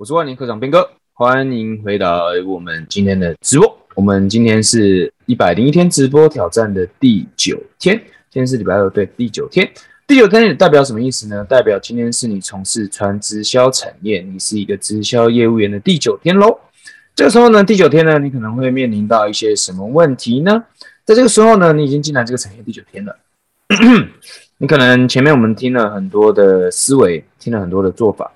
我是万年科长斌哥，欢迎回到我们今天的直播。我们今天是一百零一天直播挑战的第九天，今天是礼拜二，对，第九天。第九天代表什么意思呢？代表今天是你从事传直销产业，你是一个直销业务员的第九天喽。这个时候呢，第九天呢，你可能会面临到一些什么问题呢？在这个时候呢，你已经进来这个产业第九天了，你可能前面我们听了很多的思维，听了很多的做法。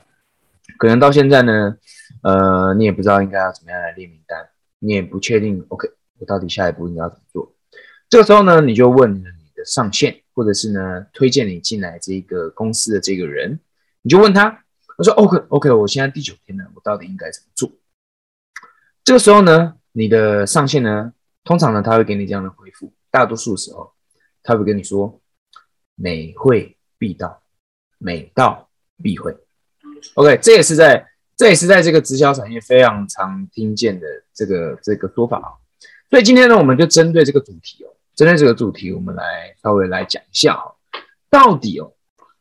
可能到现在呢，呃，你也不知道应该要怎么样来列名单，你也不确定。OK，我到底下一步应该要怎么做？这个时候呢，你就问你的上线，或者是呢推荐你进来这个公司的这个人，你就问他，我说 OK，OK，我现在第九天了，我到底应该怎么做？这个时候呢，你的上线呢，通常呢他会给你这样的回复，大多数时候他会跟你说，每会必到，每到必会。OK，这也是在这也是在这个直销产业非常常听见的这个这个说法啊。所以今天呢，我们就针对这个主题哦，针对这个主题，我们来稍微来讲一下哈，到底哦，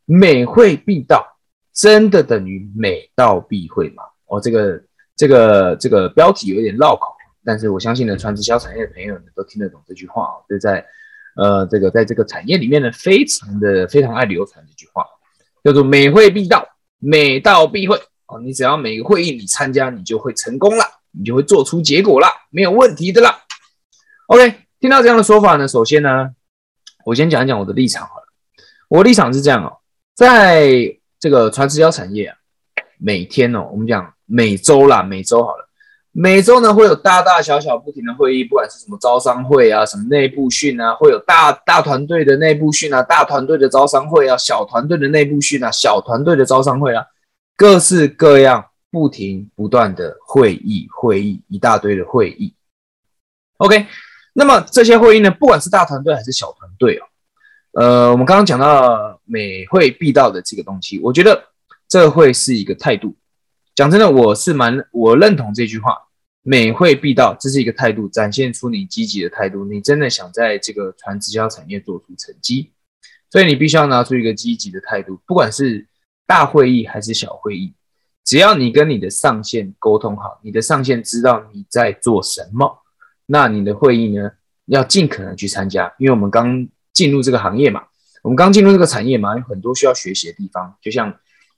每会必到，真的等于每到必会吗？哦，这个这个这个标题有点绕口，但是我相信呢，传直销产业的朋友呢都听得懂这句话哦，就在呃这个在这个产业里面呢，非常的非常爱流传这句话，叫做每会必到。每到闭会哦，你只要每个会议你参加，你就会成功了，你就会做出结果了，没有问题的啦。OK，听到这样的说法呢，首先呢，我先讲一讲我的立场好了。我立场是这样哦，在这个传直销产业啊，每天哦，我们讲每周啦，每周好了。每周呢会有大大小小不停的会议，不管是什么招商会啊，什么内部训啊，会有大大团队的内部训啊，大团队的招商会啊，小团队的内部训啊，小团队的招商会啊，各式各样不停不断的会议，会议一大堆的会议。OK，那么这些会议呢，不管是大团队还是小团队哦，呃，我们刚刚讲到每会必到的这个东西，我觉得这会是一个态度。讲真的，我是蛮我认同这句话，每会必到，这是一个态度，展现出你积极的态度。你真的想在这个传直销产业做出成绩，所以你必须要拿出一个积极的态度。不管是大会议还是小会议，只要你跟你的上线沟通好，你的上线知道你在做什么，那你的会议呢要尽可能去参加。因为我们刚进入这个行业嘛，我们刚进入这个产业嘛，有很多需要学习的地方，就像。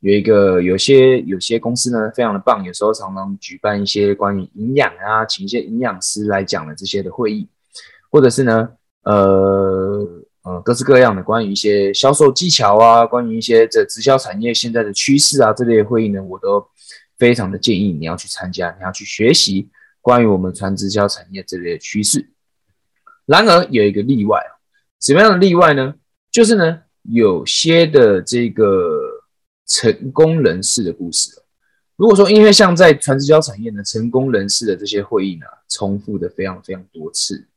有一个有些有些公司呢，非常的棒，有时候常常举办一些关于营养啊，请一些营养师来讲的这些的会议，或者是呢，呃呃，各式各样的关于一些销售技巧啊，关于一些这直销产业现在的趋势啊，这类会议呢，我都非常的建议你要去参加，你要去学习关于我们传直销产业这类的趋势。然而有一个例外什么样的例外呢？就是呢，有些的这个。成功人士的故事如果说因为像在传直销产业呢，成功人士的这些会议呢，重复的非常非常多次，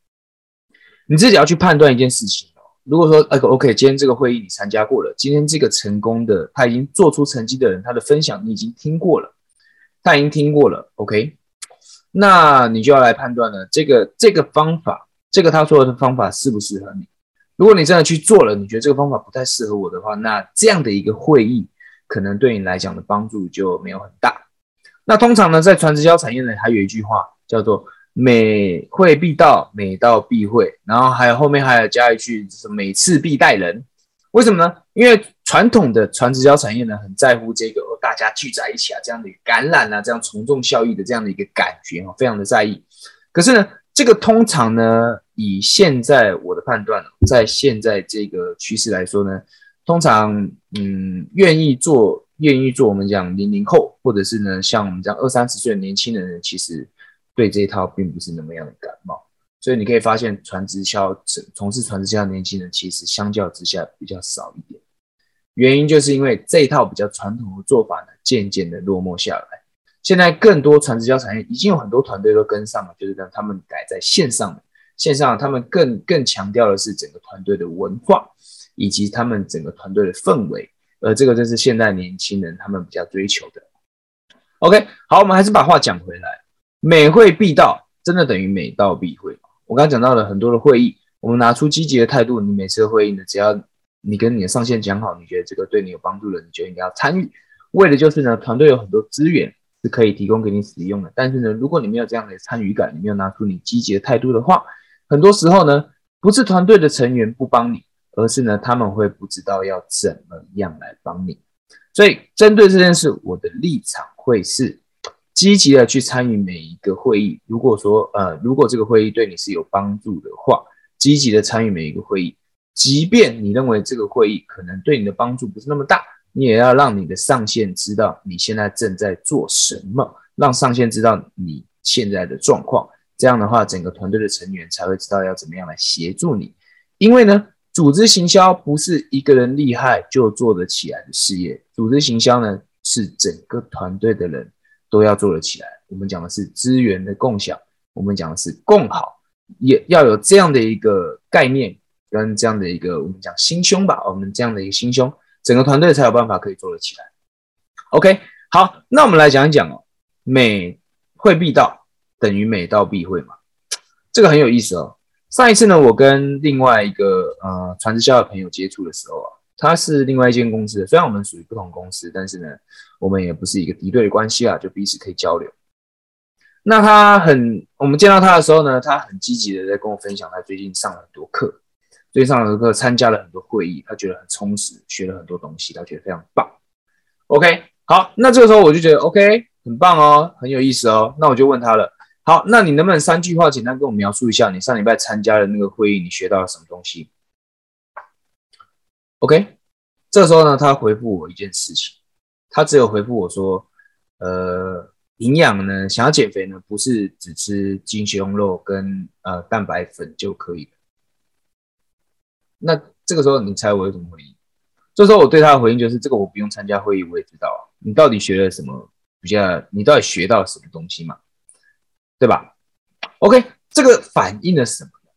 你自己要去判断一件事情哦。如果说 OK OK，今天这个会议你参加过了，今天这个成功的他已经做出成绩的人，他的分享你已经听过了，他已经听过了 OK，那你就要来判断了，这个这个方法，这个他说的方法适不适合你？如果你真的去做了，你觉得这个方法不太适合我的话，那这样的一个会议。可能对你来讲的帮助就没有很大。那通常呢，在传直销产业呢，还有一句话叫做“每会必到，每到必会”，然后还有后面还要加一句就是“每次必带人”。为什么呢？因为传统的传直销产业呢，很在乎这个大家聚在一起啊，这样的感染啊，这样从众效益的这样的一个感觉哦，非常的在意。可是呢，这个通常呢，以现在我的判断，在现在这个趋势来说呢。通常，嗯，愿意做，愿意做，我们讲零零后，或者是呢，像我们这样二三十岁的年轻人，其实对这一套并不是那么样的感冒。所以你可以发现，传直销从从事传直销的年轻人，其实相较之下比较少一点。原因就是因为这一套比较传统的做法呢，渐渐的落寞下来。现在更多传直销产业已经有很多团队都跟上了，就是让他们改在线上，线上他们更更强调的是整个团队的文化。以及他们整个团队的氛围，而这个就是现代年轻人他们比较追求的。OK，好，我们还是把话讲回来，每会必到，真的等于每到必会。我刚刚讲到了很多的会议，我们拿出积极的态度，你每次会议呢，只要你跟你的上线讲好，你觉得这个对你有帮助的，你就应该要参与，为的就是呢，团队有很多资源，是可以提供给你使用的。但是呢，如果你没有这样的参与感，你没有拿出你积极的态度的话，很多时候呢，不是团队的成员不帮你，而是呢，他们会不知道要怎么样来帮你。所以，针对这件事，我的立场会是积极的去参与每一个会议。如果说，呃，如果这个会议对你是有帮助的话，积极的参与每一个会议，即便你认为这个会议可能对你的帮助不是那么大，你也要让你的上线知道你现在正在做什么，让上线知道你现在的状况。这样的话，整个团队的成员才会知道要怎么样来协助你。因为呢，组织行销不是一个人厉害就做得起来的事业，组织行销呢是整个团队的人都要做得起来。我们讲的是资源的共享，我们讲的是共好。也要有这样的一个概念，跟这样的一个我们讲心胸吧，我们这样的一个心胸，整个团队才有办法可以做得起来。OK，好，那我们来讲一讲哦，美会必到等于美到必会嘛，这个很有意思哦。上一次呢，我跟另外一个呃传直销的朋友接触的时候啊，他是另外一间公司的，虽然我们属于不同公司，但是呢，我们也不是一个敌对的关系啊，就彼此可以交流。那他很，我们见到他的时候呢，他很积极的在跟我分享，他最近上了很多课，最近上了很多课，参加了很多会议，他觉得很充实，学了很多东西，他觉得非常棒。OK，好，那这个时候我就觉得 OK，很棒哦，很有意思哦。那我就问他了，好，那你能不能三句话简单跟我描述一下，你上礼拜参加的那个会议，你学到了什么东西？OK，这时候呢，他回复我一件事情，他只有回复我说，呃。营养呢？想要减肥呢，不是只吃鸡胸肉跟呃蛋白粉就可以。那这个时候你猜我有什么回应？这时候我对他的回应就是：这个我不用参加会议，我也知道你到底学了什么比较，你到底学到什么东西嘛？对吧？OK，这个反映了什么呢？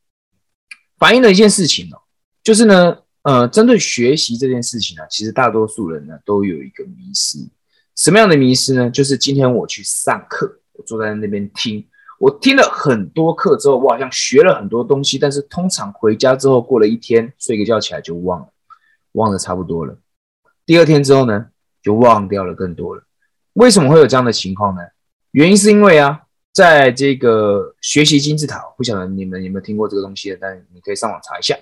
反映了一件事情哦，就是呢，呃，针对学习这件事情呢，其实大多数人呢都有一个迷失。什么样的迷失呢？就是今天我去上课，我坐在那边听，我听了很多课之后，我好像学了很多东西，但是通常回家之后过了一天，睡个觉起来就忘了，忘的差不多了。第二天之后呢，就忘掉了更多了。为什么会有这样的情况呢？原因是因为啊，在这个学习金字塔，不晓得你们有没有听过这个东西，但你可以上网查一下。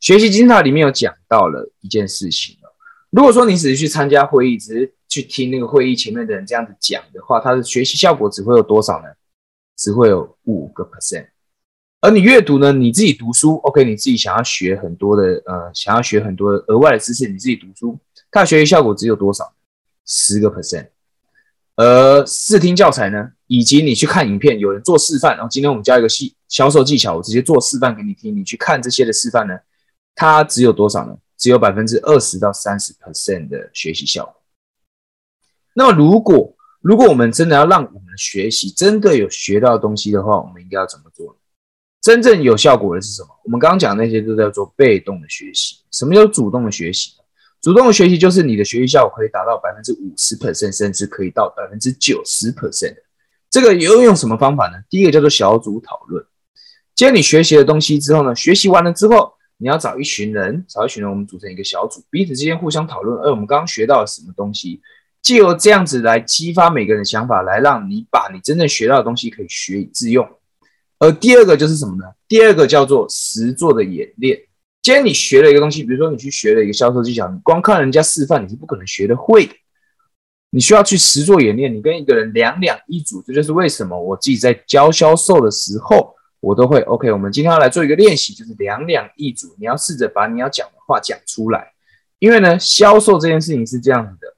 学习金字塔里面有讲到了一件事情哦如果说你只是去参加会议，只是去听那个会议前面的人这样子讲的话，他的学习效果只会有多少呢？只会有五个 percent。而你阅读呢，你自己读书，OK，你自己想要学很多的，呃，想要学很多额外的知识，你自己读书，它的学习效果只有多少？十个 percent。而视听教材呢，以及你去看影片，有人做示范，然后今天我们教一个细销售技巧，我直接做示范给你听，你去看这些的示范呢，它只有多少呢？只有百分之二十到三十 percent 的学习效果。那么，如果如果我们真的要让我们学习真的有学到东西的话，我们应该要怎么做呢？真正有效果的是什么？我们刚刚讲那些都叫做被动的学习。什么叫主动的学习？主动的学习就是你的学习效果可以达到百分之五十 percent，甚至可以到百分之九十 percent 这个又用什么方法呢？第一个叫做小组讨论。今天你学习的东西之后呢，学习完了之后。你要找一群人，找一群人，我们组成一个小组，彼此之间互相讨论。而我们刚刚学到了什么东西，借由这样子来激发每个人的想法，来让你把你真正学到的东西可以学以致用。而第二个就是什么呢？第二个叫做实做的演练。今天你学了一个东西，比如说你去学了一个销售技巧，你光看人家示范你是不可能学得会的。你需要去实做演练，你跟一个人两两一组，这就是为什么我自己在教销售的时候。我都会 OK，我们今天要来做一个练习，就是两两一组。你要试着把你要讲的话讲出来，因为呢，销售这件事情是这样子的，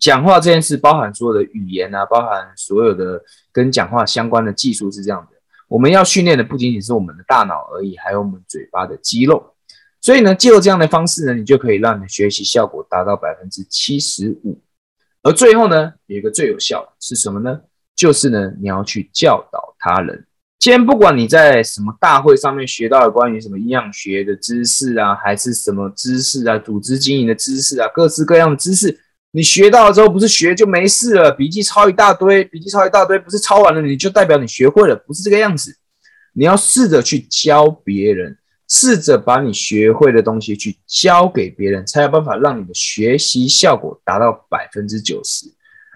讲话这件事包含所有的语言啊，包含所有的跟讲话相关的技术是这样的。我们要训练的不仅仅是我们的大脑而已，还有我们嘴巴的肌肉。所以呢，借由这样的方式呢，你就可以让你的学习效果达到百分之七十五。而最后呢，有一个最有效的是什么呢？就是呢，你要去教导他人。今天不管你在什么大会上面学到的关于什么营养学的知识啊，还是什么知识啊，组织经营的知识啊，各式各样的知识，你学到了之后不是学就没事了，笔记抄一大堆，笔记抄一大堆，不是抄完了你就代表你学会了，不是这个样子。你要试着去教别人，试着把你学会的东西去教给别人，才有办法让你的学习效果达到百分之九十。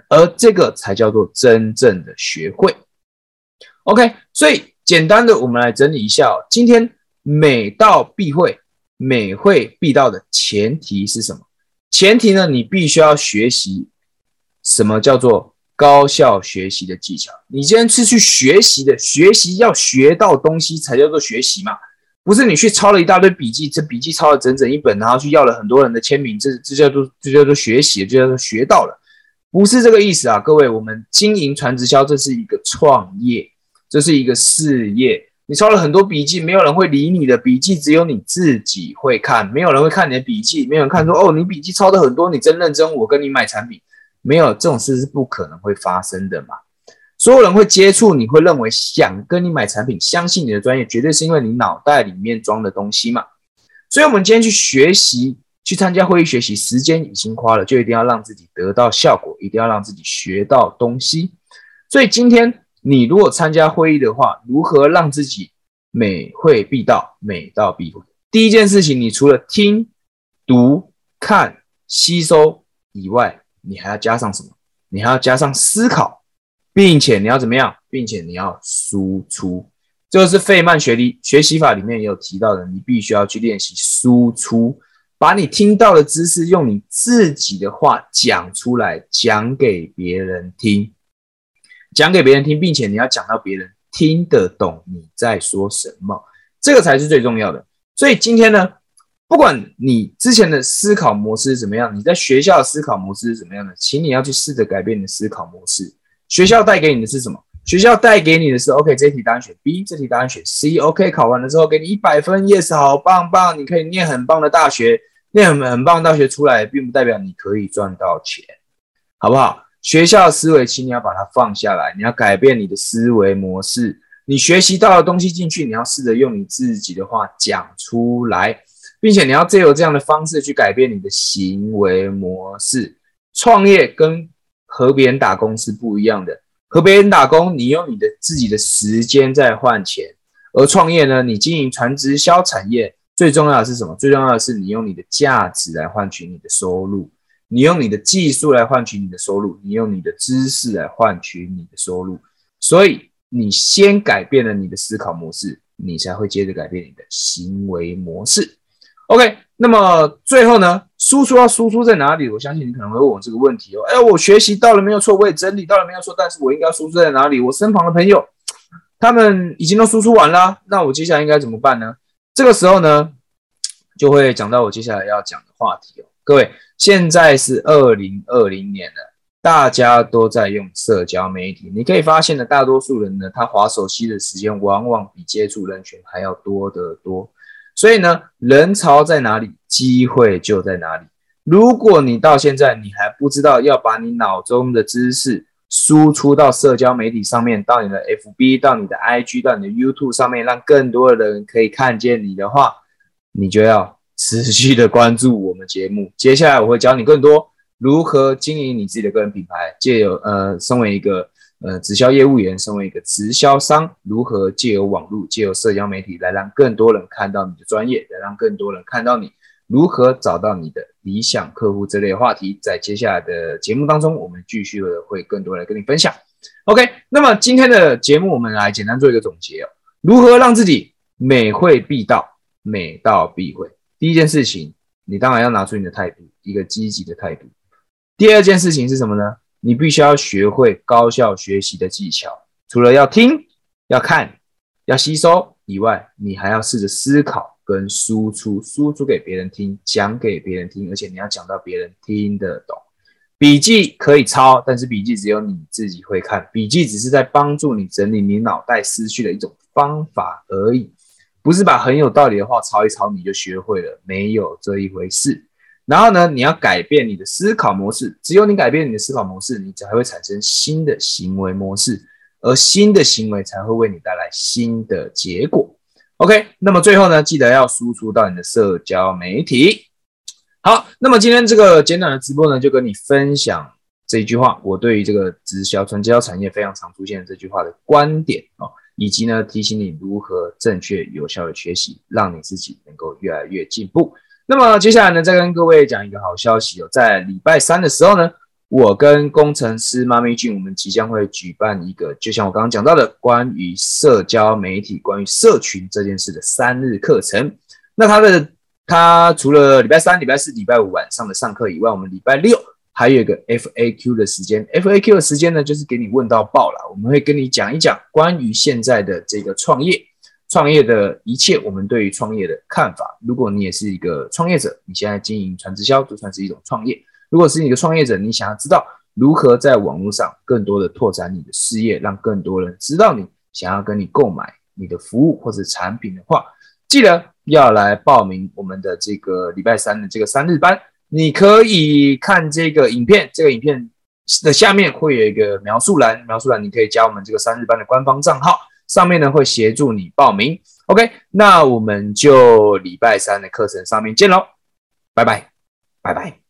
而这个才叫做真正的学会。OK，所以简单的我们来整理一下哦，今天每到必会，每会必到的前提是什么？前提呢，你必须要学习什么叫做高效学习的技巧。你今天是去学习的，学习要学到东西才叫做学习嘛。不是你去抄了一大堆笔记，这笔记抄了整整一本，然后去要了很多人的签名，这这叫做这叫做学习，这叫做学到了，不是这个意思啊，各位，我们经营传直销，这是一个创业，这是一个事业。你抄了很多笔记，没有人会理你的笔记，只有你自己会看，没有人会看你的笔记，没有人看说哦，你笔记抄的很多，你真认真，我跟你买产品，没有这种事是不可能会发生的嘛。所有人会接触，你会认为想跟你买产品，相信你的专业，绝对是因为你脑袋里面装的东西嘛。所以，我们今天去学习，去参加会议学习，时间已经花了，就一定要让自己得到效果，一定要让自己学到东西。所以，今天你如果参加会议的话，如何让自己每会必到，每到必会？第一件事情，你除了听、读、看、吸收以外，你还要加上什么？你还要加上思考。并且你要怎么样？并且你要输出，这个是费曼学历学习法里面也有提到的，你必须要去练习输出，把你听到的知识用你自己的话讲出来，讲给别人听，讲给别人听，并且你要讲到别人听得懂你在说什么，这个才是最重要的。所以今天呢，不管你之前的思考模式是怎么样，你在学校的思考模式是怎么样的，请你要去试着改变你的思考模式。学校带给你的是什么？学校带给你的是 OK，这题答案选 B，这题答案选 C。OK，考完了之后给你一百分，Yes，好棒棒，你可以念很棒的大学，念很很棒的大学出来，并不代表你可以赚到钱，好不好？学校思维，请你要把它放下来，你要改变你的思维模式。你学习到的东西进去，你要试着用你自己的话讲出来，并且你要借由这样的方式去改变你的行为模式。创业跟和别人打工是不一样的。和别人打工，你用你的自己的时间在换钱；而创业呢，你经营传直销产业，最重要的是什么？最重要的是你用你的价值来换取你的收入，你用你的技术来换取你的收入，你用你的知识来换取你的收入。所以，你先改变了你的思考模式，你才会接着改变你的行为模式。OK，那么最后呢？输出要输出在哪里？我相信你可能会问我这个问题哦。哎，我学习到了没有错，我也整理到了没有错，但是我应该输出在哪里？我身旁的朋友，他们已经都输出完了，那我接下来应该怎么办呢？这个时候呢，就会讲到我接下来要讲的话题哦。各位，现在是二零二零年了，大家都在用社交媒体，你可以发现呢，大多数人呢，他划手机的时间往往比接触人群还要多得多。所以呢，人潮在哪里，机会就在哪里。如果你到现在你还不知道要把你脑中的知识输出到社交媒体上面，到你的 FB、到你的 IG、到你的 YouTube 上面，让更多的人可以看见你的话，你就要持续的关注我们节目。接下来我会教你更多如何经营你自己的个人品牌，借由呃，身为一个。呃，直销业务员身为一个直销商，如何借由网络、借由社交媒体来让更多人看到你的专业，来让更多人看到你如何找到你的理想客户这类的话题，在接下来的节目当中，我们继续的会更多来跟你分享。OK，那么今天的节目我们来简单做一个总结哦，如何让自己每会必到，每到必会。第一件事情，你当然要拿出你的态度，一个积极的态度。第二件事情是什么呢？你必须要学会高效学习的技巧，除了要听、要看、要吸收以外，你还要试着思考跟输出，输出给别人听，讲给别人听，而且你要讲到别人听得懂。笔记可以抄，但是笔记只有你自己会看，笔记只是在帮助你整理你脑袋思绪的一种方法而已，不是把很有道理的话抄一抄你就学会了，没有这一回事。然后呢，你要改变你的思考模式。只有你改变你的思考模式，你才会产生新的行为模式，而新的行为才会为你带来新的结果。OK，那么最后呢，记得要输出到你的社交媒体。好，那么今天这个简短的直播呢，就跟你分享这一句话，我对于这个直销、传销产业非常常出现的这句话的观点哦，以及呢，提醒你如何正确有效的学习，让你自己能够越来越进步。那么接下来呢，再跟各位讲一个好消息哦，在礼拜三的时候呢，我跟工程师妈咪俊，我们即将会举办一个，就像我刚刚讲到的，关于社交媒体、关于社群这件事的三日课程。那它的它除了礼拜三、礼拜四、礼拜五晚上的上课以外，我们礼拜六还有一个 FAQ 的时间。FAQ 的时间呢，就是给你问到爆了，我们会跟你讲一讲关于现在的这个创业、创业的一切，我们对于创业的看法。如果你也是一个创业者，你现在经营传直销，就算是一种创业。如果是你一个创业者，你想要知道如何在网络上更多的拓展你的事业，让更多人知道你想要跟你购买你的服务或者产品的话，记得要来报名我们的这个礼拜三的这个三日班。你可以看这个影片，这个影片的下面会有一个描述栏，描述栏你可以加我们这个三日班的官方账号，上面呢会协助你报名。OK，那我们就礼拜三的课程上面见喽，拜拜，拜拜。